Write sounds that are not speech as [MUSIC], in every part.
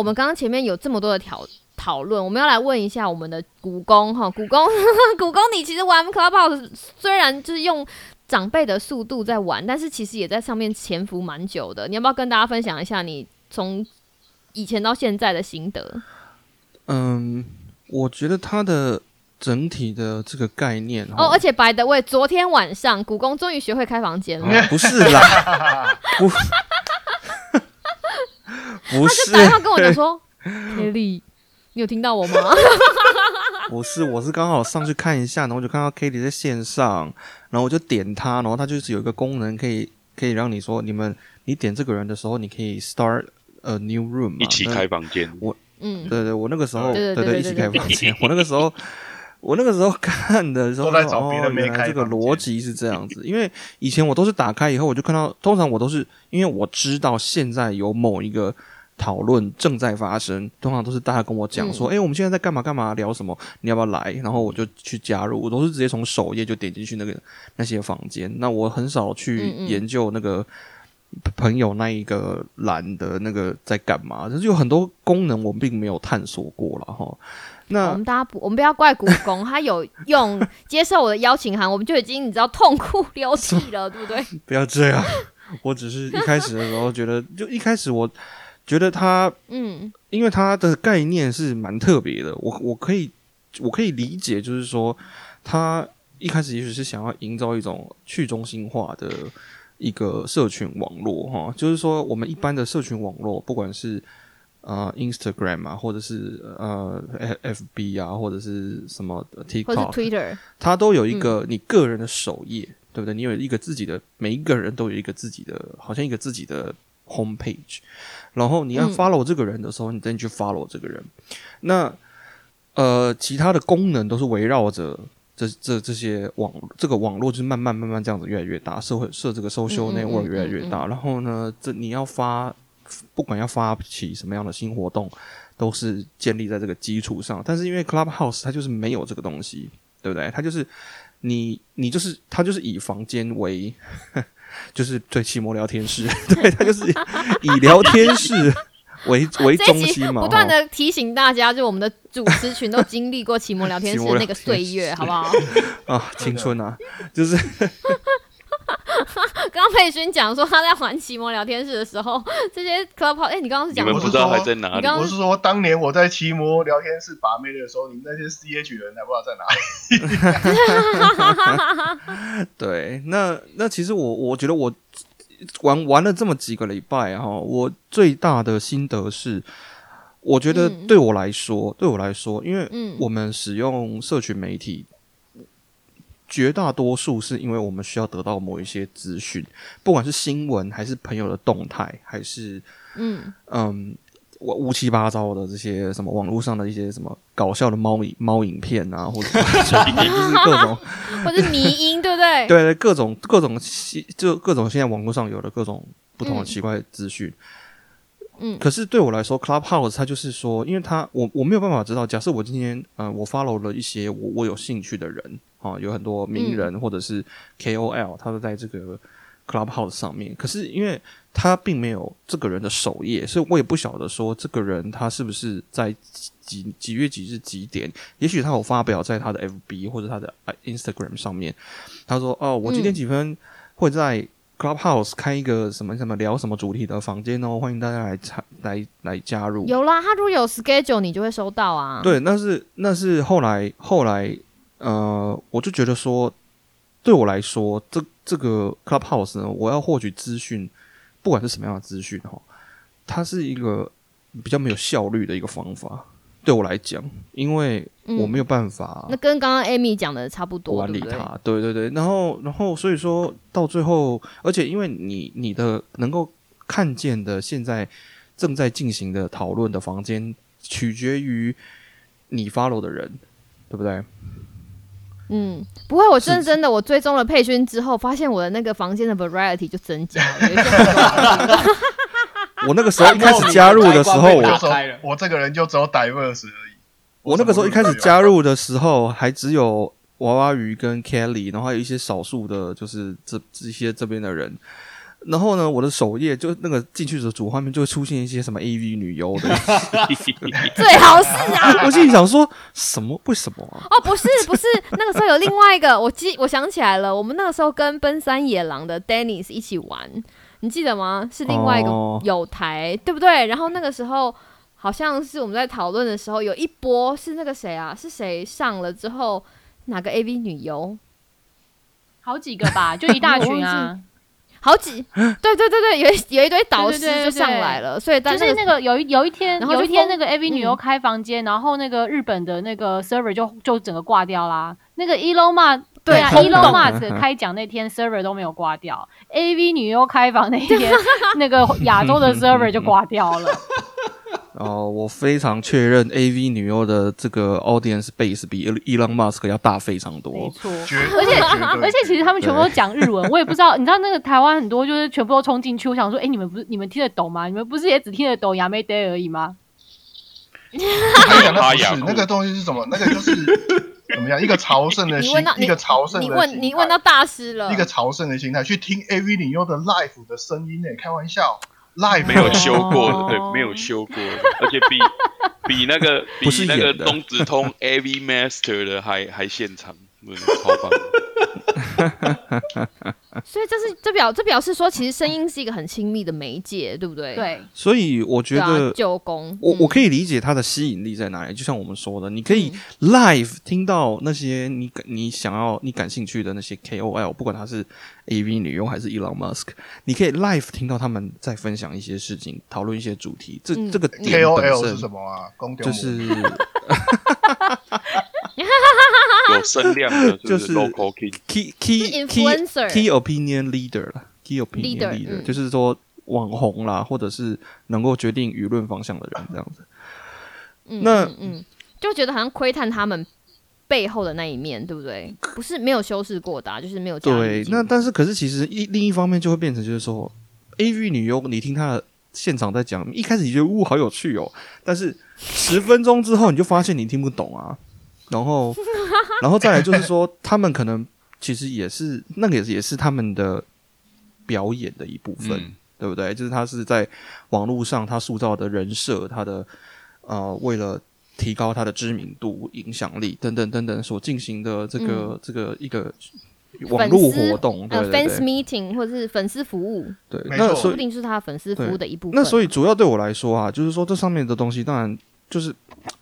那个我们刚刚前面有这么多的讨讨论，我们要来问一下我们的古公哈，古公古公，你其实玩 Clubhouse 虽然就是用长辈的速度在玩，但是其实也在上面潜伏蛮久的。你要不要跟大家分享一下你从以前到现在的心得？嗯，我觉得它的整体的这个概念哦，而且白的喂，昨天晚上古公终于学会开房间了，不是啦，不，不是，他就打电话跟我讲说，Kelly，你有听到我吗？[LAUGHS] 不是，我是刚好上去看一下，然后就看到 Kelly 在线上，然后我就点他，然后他就是有一个功能可以可以让你说，你们你点这个人的时候，你可以 start a new room，一起开房间。我，嗯，对对，我那个时候，对对，一起开房间。[LAUGHS] 我那个时候，我那个时候看的时候，哦，原来这个逻辑是这样子。因为以前我都是打开以后，我就看到，通常我都是因为我知道现在有某一个。讨论正在发生，通常都是大家跟我讲说：“哎，我们现在在干嘛干嘛，聊什么？你要不要来？”然后我就去加入，我都是直接从首页就点进去那个那些房间。那我很少去研究那个朋友那一个栏的那个在干嘛，就是有很多功能我们并没有探索过了哈。那我们大家不，我们不要怪故宫，他有用接受我的邀请函，我们就已经你知道痛哭流涕了，对不对？[LAUGHS] 不要这样，我只是一开始的时候觉得，就一开始我。觉得它，嗯，因为它的概念是蛮特别的，我我可以我可以理解，就是说，它一开始也许是想要营造一种去中心化的一个社群网络，哈，就是说，我们一般的社群网络，不管是呃 Instagram 啊，或者是呃 FB 啊，或者是什么 TikTok、Twitter，它都有一个你个人的首页，对不对？你有一个自己的，每一个人都有一个自己的，好像一个自己的。Home page，然后你要 follow 这个人的时候，你再去 follow 这个人。那呃，其他的功能都是围绕着这这这些网这个网络，就是慢慢慢慢这样子越来越大，社会设这个 social network 越来越大。然后呢，这你要发，不管要发起什么样的新活动，都是建立在这个基础上。但是因为 Clubhouse 它就是没有这个东西，对不对？它就是你你就是它就是以房间为。就是对期末聊天室，[LAUGHS] 对他就是以聊天室为 [LAUGHS] 为中心嘛，不断的提醒大家，就我们的主持群都经历过期末聊天室那个岁月，[LAUGHS] 好不好？啊，青春啊，就是。[LAUGHS] 刚刚佩勋讲说他在玩奇摩聊天室的时候，[LAUGHS] 这些 club 哎，你刚刚是讲我不知道还在哪里？我是说当年我在奇摩聊天室把妹的时候，你们那些 CH 人还不知道在哪里。[LAUGHS] 对，那那其实我我觉得我玩玩了这么几个礼拜哈，我最大的心得是，我觉得对我来说，对我来说，因为我们使用社群媒体。绝大多数是因为我们需要得到某一些资讯，不管是新闻还是朋友的动态，还是嗯嗯，我乌七八糟的这些什么网络上的一些什么搞笑的猫影猫影片啊，[LAUGHS] 或者就是各种 [LAUGHS] 或者迷音，对不对？[LAUGHS] 对对，各种各种就各种现在网络上有的各种不同的奇怪资讯。嗯，可是对我来说，Clubhouse 它就是说，因为它我我没有办法知道，假设我今天呃我 follow 了一些我我有兴趣的人。啊，有很多名人或者是 KOL，他都在这个 Clubhouse 上面。可是因为他并没有这个人的首页，所以我也不晓得说这个人他是不是在几几月几日几点。也许他有发表在他的 FB 或者他的 Instagram 上面。他说：“哦，我今天几分会在 Clubhouse 开一个什么什么聊什么主题的房间哦，欢迎大家来参来来加入。”有啦，他如果有 schedule，你就会收到啊。对，那是那是后来后来。呃，我就觉得说，对我来说，这这个 Clubhouse 呢，我要获取资讯，不管是什么样的资讯哈，它是一个比较没有效率的一个方法。对我来讲，因为我没有办法。那跟刚刚 Amy 讲的差不多，管理他。对对对，然后然后所以说到最后，而且因为你你的能够看见的现在正在进行的讨论的房间，取决于你 follow 的人，对不对？嗯，不会，我真真的，我追踪了佩勋之后，发现我的那个房间的 variety 就增加了。[LAUGHS] [LAUGHS] [LAUGHS] 我那个时候一开始加入的时候，我我这个人就只有 diverse 而已。我那个时候一开始加入的时候，还只有娃娃鱼跟 Kelly，然后还有一些少数的，就是这这些这边的人。然后呢，我的首页就那个进去的主画面就会出现一些什么 [LAUGHS] AV 女优的，最好是啊。[LAUGHS] 我心里想说什么？为什么啊？哦，不是不是，那个时候有另外一个，我记我想起来了，我们那个时候跟奔山野狼的 Dennis 一起玩，你记得吗？是另外一个哦有台，对不对？然后那个时候好像是我们在讨论的时候，有一波是那个谁啊？是谁上了之后哪个 AV 女优？好几个吧，就一大 [LAUGHS] 群啊。好几，[LAUGHS] 对对对对，有一有一堆导师对对对就上来了，所以但就是那个有一有一天，然后就有一天那个 AV 女优嗯开房间，然后那个日本的那个 server 就就整个挂掉啦。那个 Elon Musk 对啊空，Elon Musk 开讲那天 server 都没有挂掉，AV 女优开房那天 [LAUGHS] 那个亚洲的 server 就挂掉了。[LAUGHS] 哦，我非常确认 AV 女优的这个 audience base 比 Elon Musk 要大非常没多。错。而且而且其实他们全部都讲日文，我也不知道。你知道那个台湾很多就是全部都冲进去，我想说，哎、你们不是你们听得懂吗？你们不是也只听得懂亚美 day 而已吗？我 [LAUGHS] 跟你讲，那不是那个东西是什么？那个就是怎么样？一个朝圣的心一个朝圣的你问你问到大师了，一个朝圣的心态去听 AV 女优的 live 的声音呢？开玩笑，live 没有修过哦的，对，没有修过的，[LAUGHS] 而且比比那个比不是那个东直通 AV Master 的还还现场，超棒的。[LAUGHS] 所以这是这表这表示说，其实声音是一个很亲密的媒介，对不对？，对，所以我觉得，舅公，我我可以理解它的吸引力在哪里。就像我们说的，你可以嗯 live 听到那些你你想要你感兴趣的那些 KOL，不管他是 AV 女优还是 Elon Musk，你可以 live 听到他们在分享一些事情，讨论一些主题。这、嗯这个 KOL 是什么啊？公就是有声量的，就就是 key 是 key influencer key opinion leader 啦，key opinion 嗯。就是说网红啦，或者是能够决定舆论方向的人这样子。嗯那嗯嗯，就觉得好像窥探他们背后的那一面，对不对？不是没有修饰过的啊、就是没有对那但是可是其实一另一方面就会变成就是说，A V 女优，你听她的现场在讲，一开始你觉得呜好有趣哦，但是十分钟之后你就发现你听不懂啊，然后然后再来就是说，他们可能其实也是那个也是也是他们的表演的一部分，嗯对不对？就是他是在网络上他塑造的人设，他的呃为了。提高他的知名度、影响力等等等等所进行的这个、这个一个网络活动，对 fans meeting 或者是粉丝服务，对。那说不定是他粉丝服务的一部分。那所以主要对我来说啊，就是说这上面的东西，当然就是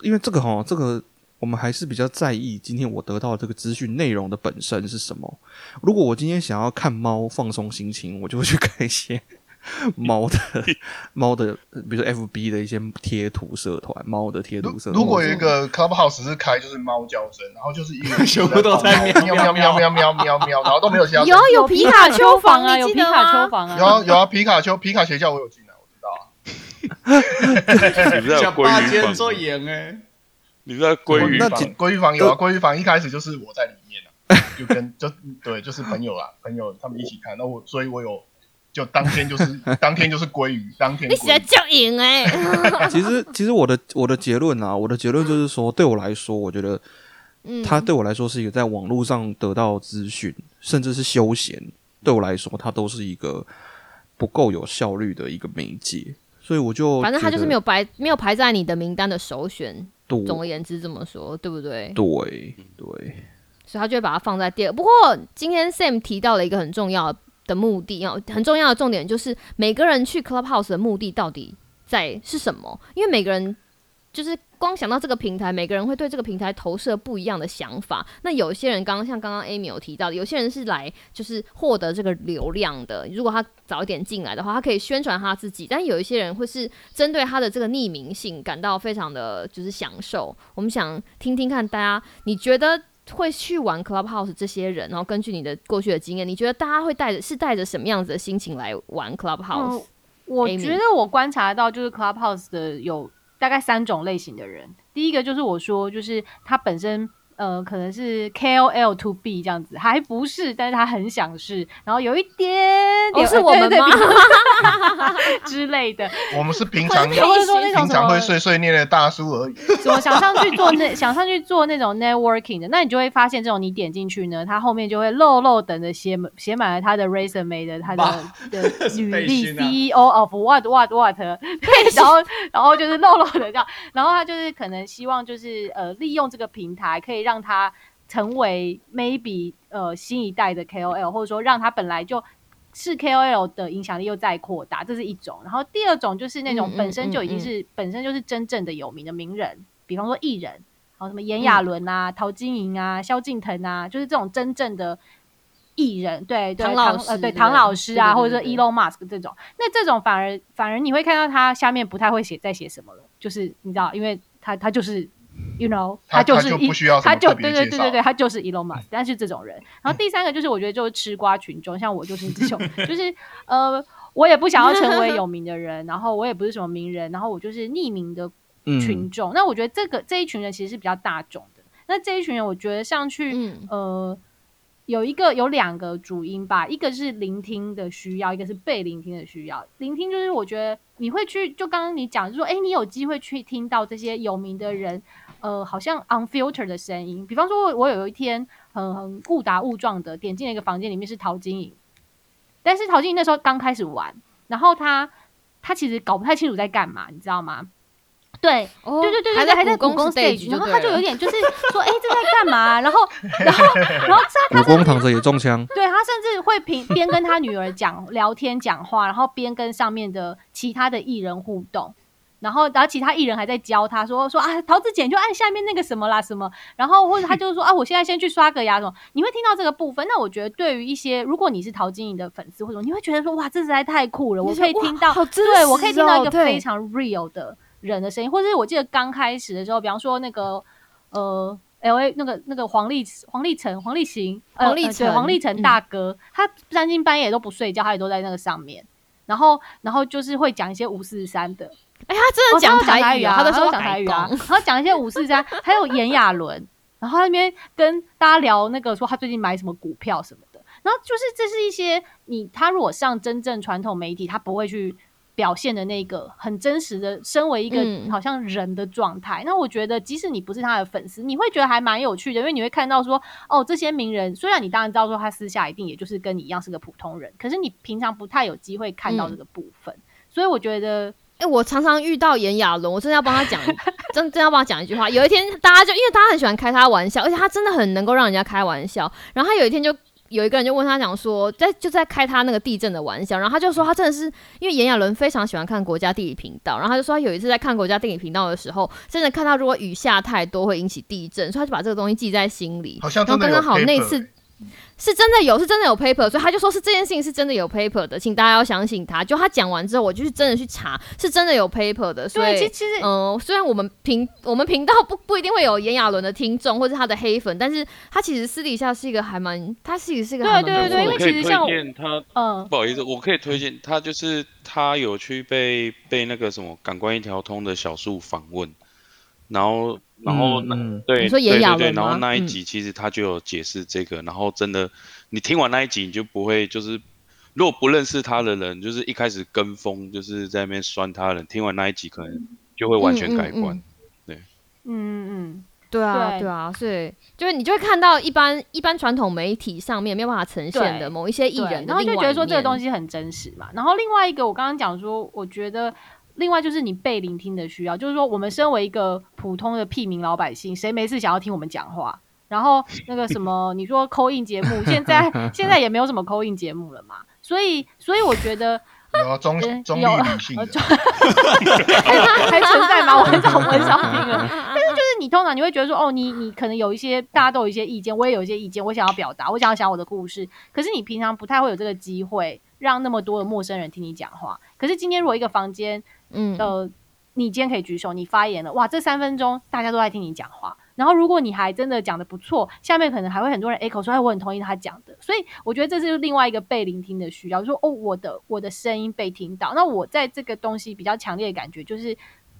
因为这个哈，这个我们还是比较在意今天我得到的这个资讯内容的本身是什么。如果我今天想要看猫放松心情，我就会去看一些 [LAUGHS] 猫的猫的，比如说 FB 的一些贴图社团，猫的贴如图社团。如果有一个 clubhouse 是开就是猫叫声，然后就是一个全部都在喵喵喵喵喵喵喵，然后都没有其他有有皮卡丘房啊，有皮卡丘？房啊，有啊有啊，皮卡丘皮卡学校我有进来，我知道啊。[LAUGHS] 你不是像有鲑鱼八千做房？盐哎，你不是鲑鱼那房？房鲑鱼房有啊，鲑鱼房一开始就是我在里面啊，就跟就对，就是朋友啊，[LAUGHS] 朋友他们一起看，那我所以我有就当天就是 [LAUGHS] 当天就是鲑鱼，当天你写叫赢哎，[LAUGHS] 其实其实我的我的结论啊，我的结论就是说，对我来说，我觉得嗯，它对我来说是一个在网络上得到资讯，甚至是休闲，对我来说，它都是一个不够有效率的一个媒介。所以我就反正他就是没有有排没有排在你的名单的首选。总而言之这么说，对不对？对对，所以他就会把它放在第二。不过今天 Sam 提到了一个很重要的目的，要很重要的重点就是每个人去 Clubhouse 的目的到底在是什么？因为每个人就是光想到这个平台，每个人会对这个平台投射不一样的想法。那有些人刚刚像刚刚 Amy 有提到的，有些人是来就是获得这个流量的。如果他早一点进来的话，他可以宣传他自己。但有一些人会是针对他的这个匿名性感到非常的就是享受。我们想听听看大家，你觉得？会去玩 Clubhouse 这些人，然后根据你的过去的经验，你觉得大家会带着是带着什么样子的心情来玩 Clubhouse？、嗯我觉得我观察到，就是 Clubhouse 的有大概三种类型的人。第一个就是我说，就是他本身呃，可能是 KOL to B 这样子，还不是，但是他很想是，然后有一点点、哦是我们吗？[LAUGHS] 之类的，我们是平常 [LAUGHS] 那种平常会碎碎念的大叔而已。怎么想上去做那想上去做那种 networking 的，那你就会发现，这种你点进去呢，他后面就会漏漏等的写写满了他的 resume 的他的的是履历 CEO of what what what，[LAUGHS] 对然后然后就是漏漏的这样，然后他就是可能希望就是呃利用这个平台可以让他成为 maybe 呃新一代的 KOL，或者说让他本来就是 KOL 的影响力又再扩大，这是一种。然后第二种就是那种本身就已经嗯嗯是、本身就是真正的有名的名人，比方说艺人，然后什么炎亚纶啊、陶晶莹啊、萧敬腾啊，就是这种真正的艺人，对对，唐老师呃对对唐老师啊，或者说 Elon Musk 这种，那这种反而反而你会看到他下面不太会写在写什么了，就是你知道，因为他他就是。You know，他就是一他就不需要他就特别介绍对对对对对，他就是 Elon Musk，但是这种人。然后第三个就是我觉得就是吃瓜群众，像我就是这种，就是呃，我也不想要成为有名的人，然后我也不是什么名人，然后我就是匿名的群嗯，众。那我觉得这个这一群人其实是比较大众的。那这一群人，我觉得像去，嗯呃，有一个有两个主因吧，一个是聆听的需要，一个是被聆听的需要。聆听就是我觉得你会去，就刚刚你讲，就说，哎、你有机会去听到这些有名的人，呃，好像 unfilter 的声音。比方说我，有一天很很误打误撞的点进了一个房间，里面是陶晶莹，但是陶晶莹那时候刚开始玩，然后他他其实搞不太清楚在干嘛，你知道吗？对，哦对对对对还对，还在故故宫 stage，stage，然后他就有点就是说，哎、这在干嘛？然后，[LAUGHS] 然后，然后他武功躺着也中枪，对他甚至会边边跟他女儿讲聊天讲话，然后边跟上面的其他的艺人互动，然后然后其他艺人还在教他说说啊，桃子姐你就按下面那个什么啦什么，然后或者他就是说啊，我现在先去刷个牙什么，你会听到这个部分。那我觉得对于一些如果你是陶晶莹的粉丝或者你会觉得说哇，这实在太酷了，我可以听到，对我可以听到一个非常 real 的人的声音，或者是我记得刚开始的时候，比方说那个呃。L A 那个那个黄立黄立成黄立行黄立成黄立成嗯大哥，他三更半夜都不睡觉，他也都在那个上面，然后然后就是会讲一些五四三的，哎，他真的哦讲台语啊，他都说讲台语啊，然后讲一些五四三，还有炎亚纶，然后他那边跟大家聊那个说他最近买什么股票什么的，然后就是这是一些你他如果上真正传统媒体，他不会去表现的那个很真实的，身为一个嗯好像人的状态。那我觉得，即使你不是他的粉丝，你会觉得还蛮有趣的，因为你会看到说，哦，这些名人虽然你当然知道说他私下一定也就是跟你一样是个普通人，可是你平常不太有机会看到嗯这个部分，所以我觉得。哎、我常常遇到炎亚纶，我真的要帮他讲，[LAUGHS] 真真要帮他讲一句话。有一天，大家就因为大家很喜欢开他玩笑，而且他真的很能够让人家开玩笑。然后他有一天就有一个人就问他讲说，在就在开他那个地震的玩笑，然后他就说他真的是因为炎亚纶非常喜欢看国家地理频道，然后他就说他有一次在看国家地理频道的时候，真的看到如果雨下太多会引起地震，所以他就把这个东西记在心里。然后刚刚好那次是真的有，是真的有 paper，所以他就说是这件事情是真的有 paper 的，请大家要相信他。就他讲完之后，我就是真的去查，是真的有 paper 的。所，以其，其实嗯、虽然我们频我们频道 [LAUGHS] 不不一定会有炎亚纶的听众或者他的黑粉，但是他其实私底下是一个还蛮，他其实是一个对还蛮不对对因错的人我可以推为其实像我荐他，嗯，不好意思，我可以推荐他，就是他有去被被那个什么感官一条通的小树访问，然后然后那、对，你说炎亚纶对对对，然后那一集其实他就有解释这个，然后真的你听完那一集你就不会就是。如果不认识他的人，就是一开始跟风，就是在那边酸他的人，听完那一集可能就会完全改观。嗯嗯嗯。嗯，对啊，对。对啊，所以就是你就会看到一般一般传统媒体上面没有办法呈现的某一些艺人然后就觉得说这个东，西很真实嘛。然后另外一个，我刚刚讲说，我觉得另外就是你被聆听的需要，就是说我们身为一个普通的屁民老百姓，谁没事想要听我们讲话？然后那个什么，[LAUGHS] 你说扣印节目，现在 [LAUGHS] 现在也没有什么扣印节目了嘛，所以所以我觉得有啊中嗯中立有女性 [LAUGHS] 还存在吗？我很少我很少听了。但是就是你通常你会觉得说，哦，你你可能有一些大家都有一些意见，我也有一些意见，我想要表达，我想要讲我的故事。可是你平常不太会有这个机会，让那么多的陌生人听你讲话。可是今天如果一个房间，嗯，呃，你今天可以举手，你发言了，哇，这三分钟大家都在听你讲话。然后如果你还真的讲的不错，下面可能还会很多人 echo 说，哎，我很同意他讲的。所以我觉得这是另外一个被聆听的需要，就说哦，我的我的声音被听到。那我在这个东西比较强烈的感觉，就是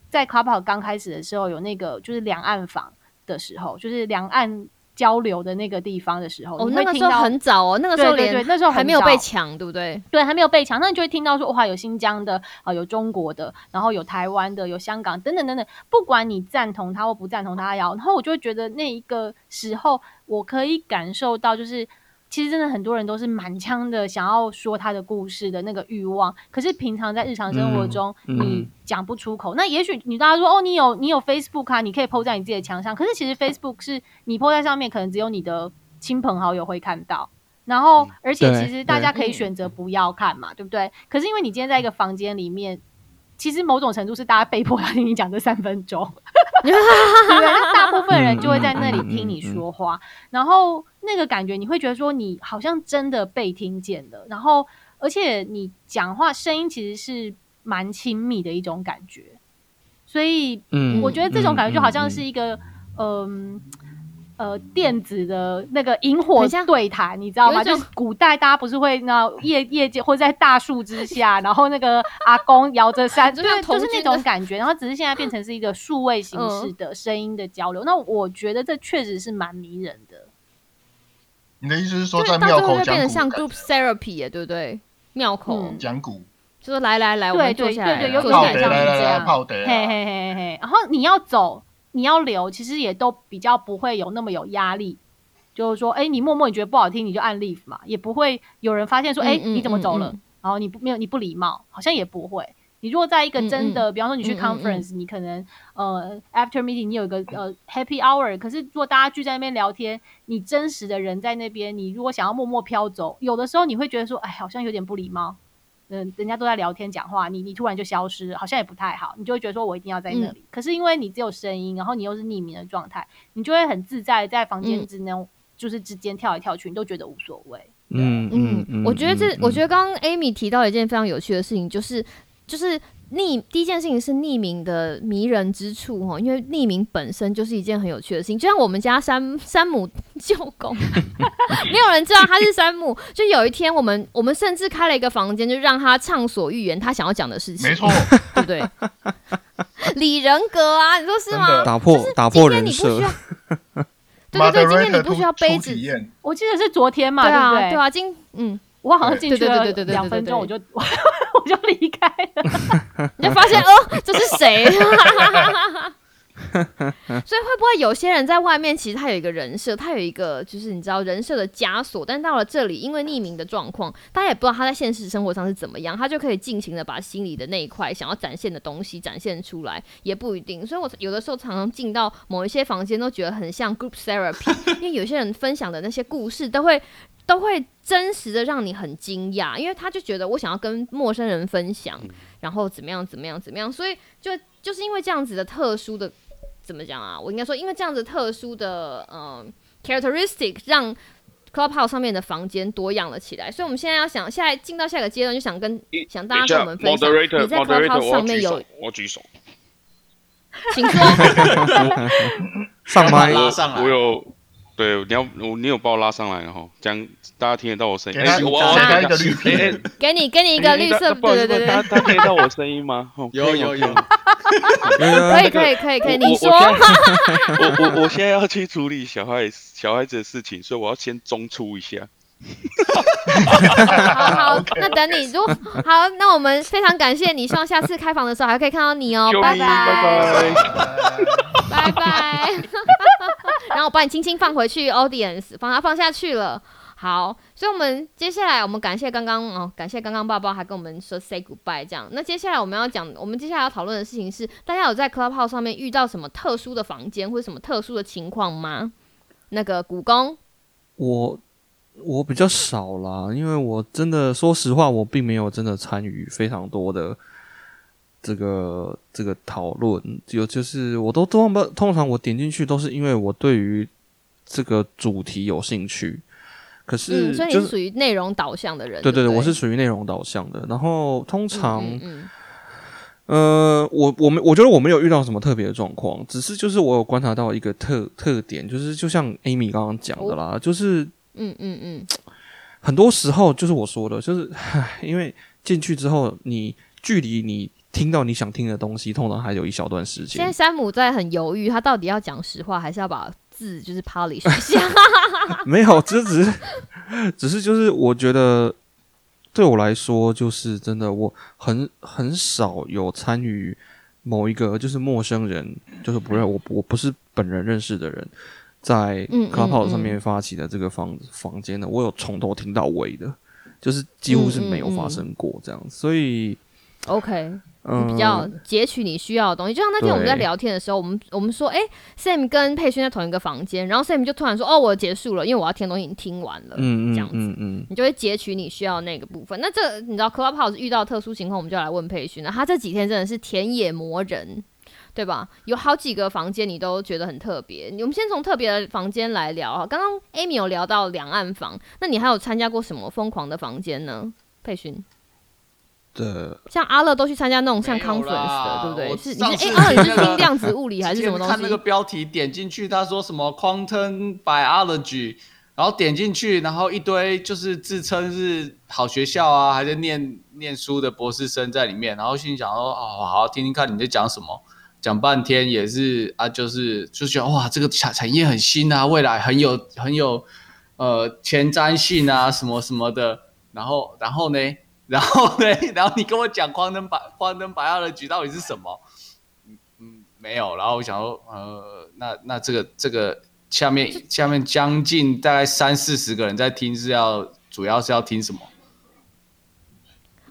在 c l u b h o u s 刚开始的时候有那个就是两岸访。的时候，就是两岸交流的那个地方的时候，哦，那个时候很早哦，那个时候连对对对，那时候还没有被抢，对不对？对，还没有被抢，那你就会听到说，哇，有新疆的，啊、有中国的，然后有台湾的，有香港等等等等。不管你赞同他或不赞同他要，然后我就会觉得那一个时候，我可以感受到，就是其实真的很多人都是满腔的想要说他的故事的那个欲望，可是平常在日常生活嗯中，嗯你讲不出口。那也许你大家说，哦，你有你有 Facebook 啊，你可以 PO 在你自己的墙上，可是其实 Facebook 是你 PO 在上面，可能只有你的亲朋好友会看到。然后，而且其实大家可以选择不要看嘛，对不对？可是因为你今天在一个房间里面，其实某种程度是大家被迫要听你讲这三分钟，对不大部分人就会在那里听你说话，然后那个感觉你会觉得说你好像真的被听见了，然后而且你讲话声音其实是蛮亲密的一种感觉，所以嗯我觉得这种感觉就好像嗯是一个嗯。呃，电子的那个萤火对谈，你知道吗？就是古代大家不是会那夜夜间或在大树之下，然后那个阿公摇着扇，[LAUGHS] 就对，就是那种感觉。然后只是现在变成是一个数位形式的声音的交流。那我觉得这确实是蛮迷人的。你的意思是说就是在庙口讲古变得像 group therapy 耶，对不对？庙口嗯讲古，就是来来来，我对们坐对下来了，对对有点像这嘿嘿嘿嘿，然后你要走，你要留，其实也都比较不会有那么有压力。就是说，哎，你默默你觉得不好听，你就按 leave 嘛，也不会有人发现说，哎、你怎么走了？然后你不没有你不礼貌，好像也不会。你如果在一个真的，比方说你去 conference，、你可能呃 after meeting 你有一个呃 happy hour，可是如果大家聚在那边聊天，你真实的人在那边，你如果想要默默飘走，有的时候你会觉得说，哎，好像有点不礼貌。嗯，人家都在聊天讲话，你你突然就消失，好像也不太好，你就会觉得说我一定要在那里。可是因为你只有声音，然后你又是匿名的状态，你就会很自在在房间嗯之内、就是之间跳来跳去，你都觉得无所谓。嗯嗯嗯，我觉得这，嗯我觉得刚刚 Amy 提到一件非常有趣的事情，就是就是匿第一件事情是匿名的迷人之处哈，因为匿名本身就是一件很有趣的事情，就像我们家山山姆舅公，[LAUGHS] 没有人知道他是山姆，就有一天我们我们甚至开了一个房间，就让他畅所欲言他想要讲的事情，没错，对不对？李人格啊，你说是吗？打破打破人今天你不需设要，[LAUGHS] 对对对，今天你不需要杯子我记得是昨天嘛，对啊不对？对啊，今嗯。我好像进去了两分钟，我就 [LAUGHS] 我就离开了。[LAUGHS] 你就发现哦，这是谁？[LAUGHS] [LAUGHS] 所以会不会有些人在外面，其实他有一个人设，他有一个就是你知道人设的枷锁，但到了这里，因为匿名的状况，大家也不知道他在现实生活上是怎么样，他就可以尽情的把心里的那一块想要展现的东西展现出来，也不一定。所以我有的时候常常进到某一些房间，都觉得很像 group therapy，[LAUGHS] 因为有些人分享的那些故事都会。都会真实的让你很惊讶，因为他就觉得我想要跟陌生人分享，然后怎么样怎么样怎么样，所以就就是因为这样子的特殊的怎么讲啊？我应该说，因为这样子特殊的呃 characteristic，让 Clubhouse 上面的房间多样了起来。所以我们现在要想，下来进到下一个阶段，就想跟想大家跟我们分享，你在 Clubhouse 上面有，，我举手。请说。[LAUGHS] 上麦我有，对，你要我你有把我拉上来，然后这样大家听得到我声音。给我给我他一个绿给你给你一个绿色，对对对对，他他听得到我声音吗？哦有有 [LAUGHS] 有，可以可以可以可以，你说。我我我我我现在要去处理小孩小孩子的事情，所以我要先中出一下。好好，[LAUGHS] 那等你。如果好，那我们非常感谢你，希望下次开房的时候还可以看到你哦，拜拜拜。拜拜。[LAUGHS] 然后我把你轻轻放回去 audience，放它放下去了。好，所以我们接下来我们感谢刚刚哦，感谢刚刚爸爸还跟我们说 say goodbye 这样。那接下来我们要讲，我们接下来要讨论的事情是，大家有在 Clubhouse 上面遇到什么特殊的房间或者什么特殊的情况吗？那个古公，我我比较少啦，因为我真的说实话，我并没有真的参与非常多的这个这个讨论，有就是我都通常通常我点进去都是因为我对于这个主题有兴趣，可是嗯，所以你属于内容导向的人，对对对，我是属于内容导向的，然后通常。嗯嗯。呃，我我们我觉得我没有遇到什么特别的状况，只是就是我有观察到一个特特点，就是就像 Amy 刚刚讲的啦，就是嗯嗯嗯很多时候就是我说的，就是 [SIGHS] 因为进去之后，你距离你听到你想听的东西，通常还有一小段时间现在。山姆在很犹豫，他到底要讲实话，还是要把字就是 polish 一下？[LAUGHS] 没有，这只是只是就是我觉得对我来说，就是真的我很很少有参与某一个就是陌生人，就是不认我我不是本人认识的人，在嗯嗯 Clubhouse 上嗯面发起的这个房房间呢，我有从头听到尾的，就是几乎是没有发生过这样，所以 OK，嗯，比较截取你需要的东西。就像那天我们在聊天的时候，我们我们说，哎、s a m 跟佩勋在同一个房间，然后 Sam 就突然说，哦，我结束了，因为我要听的东西已经听完了，嗯嗯这样子。嗯嗯，你就会截取你需要的那个部分。那这你知道 Clubhouse 遇到特殊情况，我们就来问佩勋了。他这几天真的是田野磨人，对吧？有好几个房间你都觉得很特别。我们先从特别的房间来聊啊。刚刚 Amy 有聊到两岸房，那你还有参加过什么疯狂的房间呢？佩勋，对像阿乐都去参加那种像 conference 的，对不对？我是你是哎，阿乐你是听量子物理还是什么 [LAUGHS] 东西看那个？标题点进去，他说什么 quantum biology，然后点进去，然后一堆就是自称是好学校啊，还在念念书的博士生在里面，然后心想说，哦，好好听听看你在讲什么，讲半天也是啊，就是就觉得哇，这个产产业很新啊，未来很有很有呃前瞻性啊，什么什么的，然后然后呢？[LAUGHS] 然后呢？然后你跟我讲 quantum bi quantum biology 到底是什么？嗯嗯，没有。然后我想说，呃，那那这个这个下面下面将近大概三四十个人在听，是要主要是要听什么？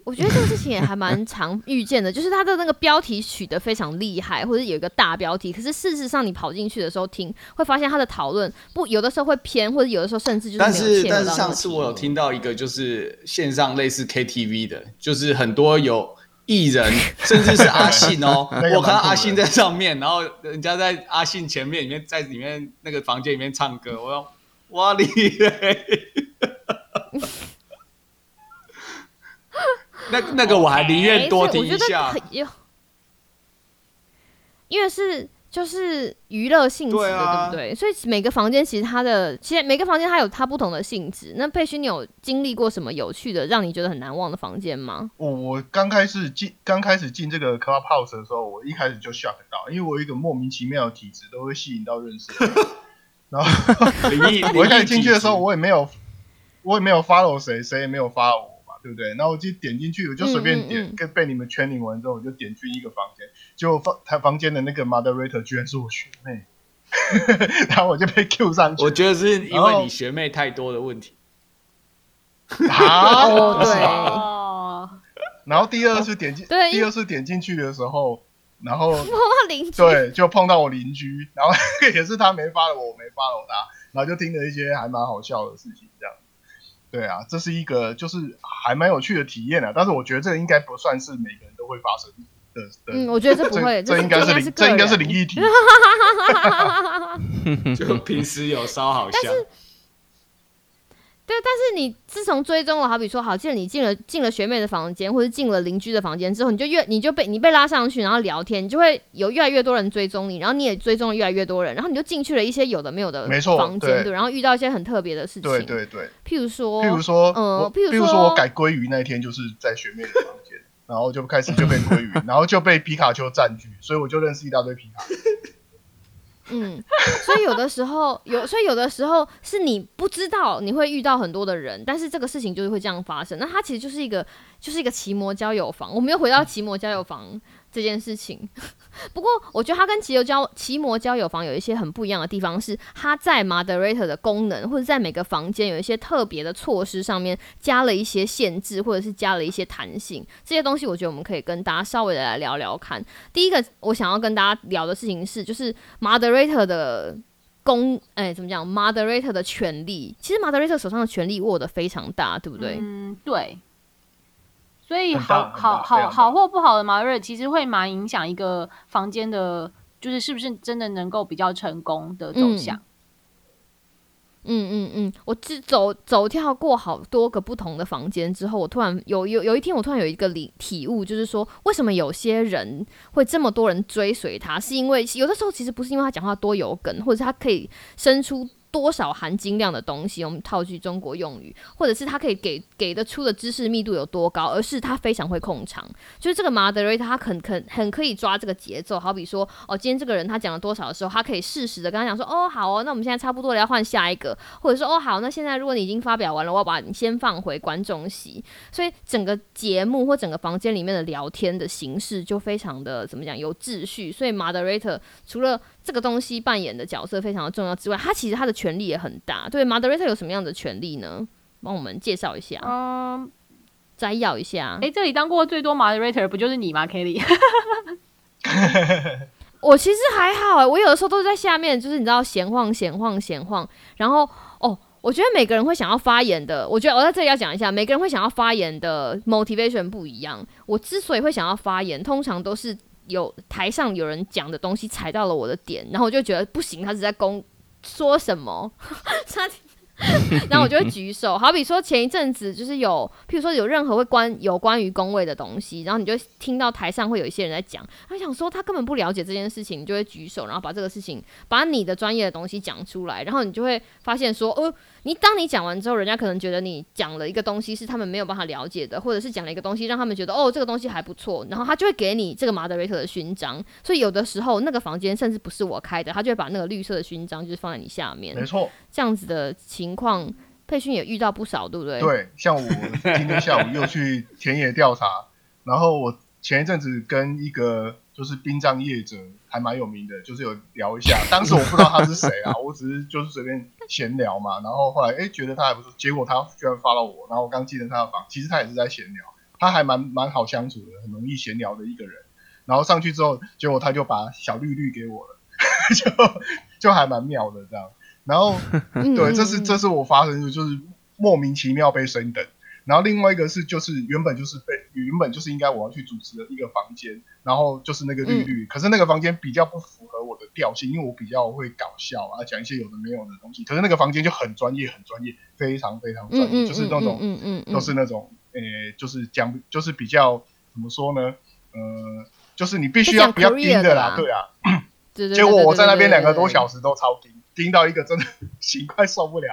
我觉得这个事情也还蛮常遇见的，就是他的那个标题取得非常厉害，或者有一个大标题，可是事实上你跑进去的时候听，会发现他的讨论不有的时候会偏，或者有的时候甚至就是但是上次我有听到一个就是线上类似 KTV 的，就是很多有艺人，甚至是阿信哦 [LAUGHS] 我看到阿信在上面，然后人家在阿信前面里面在里面那个房间里面唱歌，我说哇厉害。那那个我还宁愿多听一下因为是就是娱乐性质的，对啊对不对？所以每个房间其实它的，其实每个房间它有它不同的性质。那佩勋，你有经历过什么有趣的，让你觉得很难忘的房间吗？我我刚开始进刚开始进这个 Clubhouse 的时候，我一开始就 shock 到，因为我有一个莫名其妙的体质，都会吸引到认识的人。[LAUGHS] 然后我一开始进去的时候，我也没有我也没有 follow 谁，谁也没有 follow 我嘛，对不对？然后我就点进去，我就随便点，嗯嗯嗯跟被你们圈领完之后，我就点进一个房间，结果房他房间的那个 moderator 居然是我学妹，[LAUGHS] 然后我就被 Q 上去。我觉得是因为你学妹太多的问题。好，[LAUGHS] 哦 [LAUGHS] 对哦，然后第二次点进，对第二次点进去的时候，然后碰到邻居，对，就碰到我邻居，然后也是他没发了我，我没发了他，然后就听了一些还蛮好笑的事情。对啊，这是一个就是还蛮有趣的体验啊，但是我觉得这个应该不算是每个人都会发生的。的嗯，我觉得这不会，[LAUGHS] 这应该是这应该是人灵异体。[LAUGHS] 就平时有烧好香，对，但是你自从追踪了，好比说，好，记得你进了进了学妹的房间，或者进了邻居的房间之后，你就越你就被你被拉上去，然后聊天，你就会有越来越多人追踪你，然后你也追踪了越来越多人，然后你就进去了一些有的没有的没错房间，对对，然后遇到一些很特别的事情，对对对，譬如说，譬如说，嗯我譬如说譬如说我改鲑鱼那一天就是在学妹的房间，然后就开始就被鲑鱼，然后就被皮卡丘占据，所以我就认识一大堆皮卡。嗯，所以有的时候有，所以有的时候是你不知道你会遇到很多的人，但是这个事情就是会这样发生。那它其实就是一个就是一个奇摩交友房。我们又回到奇摩交友房这件事情。[LAUGHS] 不过我觉得它跟骑友交骑摩交友房有一些很不一样的地方，是它在 moderator 的功能或者在每个房间有一些特别的措施上面加了一些限制，或者是加了一些弹性。这些东西我觉得我们可以跟大家稍微的来聊聊看。第一个我想要跟大家聊的事情是，就是 moderator 的公，哎、怎么讲？moderator 的权利，其实 moderator 手上的权利握得非常大，对不对？嗯，对。所以好好好好或不好的马瑞，其实会蛮影响一个房间的，就是是不是真的能够比较成功的走嗯向。嗯嗯嗯，我自走走跳过好多个不同的房间之后，我突然有有有一天，我突然有一个理体悟，就是说，为什么有些人会这么多人追随他？是因为有的时候其实不是因为他讲话多有梗，或者是他可以生出多少含金量的东西，我们套句中国用语，或者是他可以给给得出的知识密度有多高，而是他非常会控场。就是这个 moderator 他很很很可以抓这个节奏，好比说哦，今天这个人他讲了多少的时候，他可以适时的跟他讲说哦好哦，那我们现在差不多了，要换下一个，或者说哦好，那现在如果你已经发表完了，我要把你先放回观众席。所以整个节目或整个房间里面的聊天的形式就非常的怎么讲有秩序。所以 moderator 除了这个东西扮演的角色非常的重要之外，他其实他的权力也很大。对，moderator 有什么样的权利呢？帮我们介绍一下，嗯，摘要一下。哎，这里当过最多 moderator 不就是你吗，Kelly？[LAUGHS] 我其实还好哎，我有的时候都是在下面，就是你知道闲晃闲晃闲晃，然后哦，我觉得每个人会想要发言的，我觉得我在这里要讲一下，每个人会想要发言的 motivation 不一样。我之所以会想要发言，通常都是有台上有人讲的东西踩到了我的点，然后我就觉得不行，他是在攻说什么，[LAUGHS] 他。[LAUGHS] 然后我就会举手，好比说前一阵子就是有，譬如说有任何会关有关于工位的东西，然后你就听到台上会有一些人在讲，他想说他根本不了解这件事情，你就会举手，然后把这个事情把你的专业的东西讲出来，然后你就会发现说，哦，你当你讲完之后，人家可能觉得你讲了一个东西是他们没有办法了解的，或者是讲了一个东西让他们觉得哦这个东西还不错，然后他就会给你这个 moderator 的勋章，所以有的时候那个房间甚至不是我开的，他就会把那个绿色的勋章就是放在你下面，没错，这样子的情情况。佩训也遇到不少，对不对？对，像我今天下午又去田野调查，然后我前一阵子跟一个就是殡葬业者还蛮有名的，就是有聊一下。当时我不知道他是谁啊，我只是就是随便闲聊嘛。然后后来哎觉得他还不错，结果他居然发到我，然后我刚进了他的房，其实他也是在闲聊，他还蛮蛮好相处的，很容易闲聊的一个人。然后上去之后，结果他就把小绿绿给我了，[LAUGHS] 就就还蛮妙的这样。然后，[LAUGHS] 对，这是这是我发生的，就是莫名其妙被升等。然后另外一个是，就是原本就是被原本就是应该我要去主持的一个房间，然后就是那个绿绿，可是那个房间比较不符合我的调性，因为我比较会搞笑啊，讲一些有的没有的东西。可是那个房间就很专业，很专业，非常非常专业，就是那种，嗯嗯，都是那种，呃，就是讲，就是比较怎么说呢？呃，就是你必须要不要盯的啦，对啊。结果我在那边两个多小时都超盯。盯到一个真的心快受不了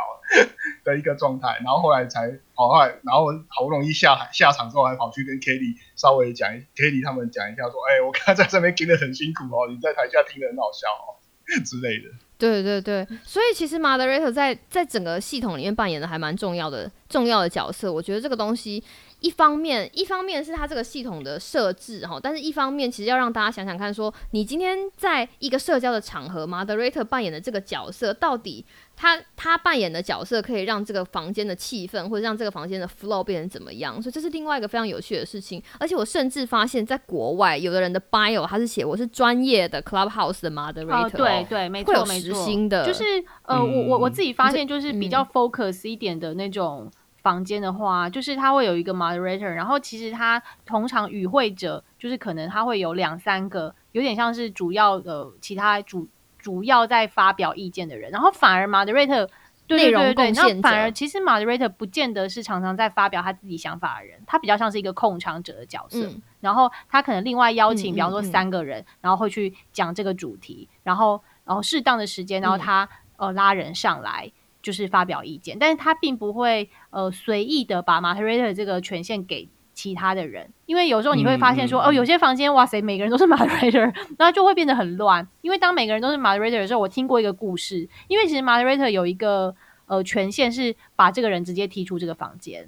的一个状态，然后后来才跑来，然后好不容易下海下场之后，还跑去跟 Kitty 稍微讲，Kitty 他们讲一下，说，哎，我看在这边听得很辛苦哦，你在台下听得很好笑哦 [LAUGHS] 之类的。对对对，所以其实 Moderator 在在整个系统里面扮演的还蛮重要的重要的角色，我觉得这个东西。一方面，一方面是它这个系统的设置哈，但是一方面其实要让大家想想看，说你今天在一个社交的场合，moderator 扮演的这个角色，到底他他扮演的角色可以让这个房间的气氛或者让这个房间的 flow 变成怎么样？所以这是另外一个非常有趣的事情。而且我甚至发现，在国外有的人的 bio 他是写我是专业的 clubhouse 的 moderator，对对，没错没错，就是呃，我我我自己发现就是比较 focus 一点的那种。房间的话，就是他会有一个 moderator，然后其实他通常与会者就是可能他会有两三个，有点像是主要的其他主主要在发表意见的人，然后反而 moderator 内容贡献反而其实 moderator 不见得是常常在发表他自己想法的人，他比较像是一个控场者的角色，然后他可能另外邀请，比方说三个人，然后会去讲这个主题，然后然后适当的时间，然后他呃拉人上来。就是发表意见，但是他并不会呃随意的把 moderator 这个权限给其他的人，因为有时候你会发现说，哦，有些房间哇塞，每个人都是 [LAUGHS] moderator，那就会变得很乱。因为当每个人都是 moderator 的时候，我听过一个故事，因为其实 moderator 有一个呃权限是把这个人直接踢出这个房间。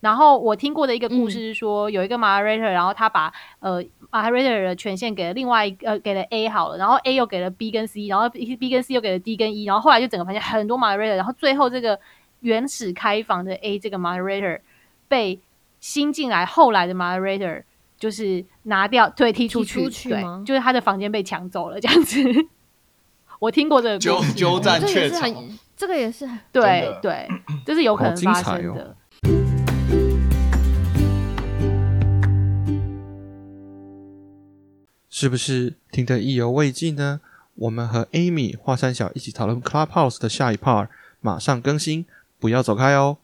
然后我听过的一个故事是说，有一个 moderator，然后他把呃 moderator 的权限给了另外一呃给了 A 好了，然后 A 又给了 B 跟 C，然后 B B 跟 C 又给了 D 跟 E，然后后来就整个房间很多 moderator，然后最后这个原始开房的 A 这个 moderator 被新进来后来的 moderator 就是拿掉，对，踢出去，对，就是他的房间被抢走了这样子。[LAUGHS] 我听过这个纠纠战确场，这个也是对对，这是有可能发生的。是不是听得意犹未尽呢？我们和 Amy 华山小一起讨论 Clubhouse 的下一 part，马上更新，不要走开哦。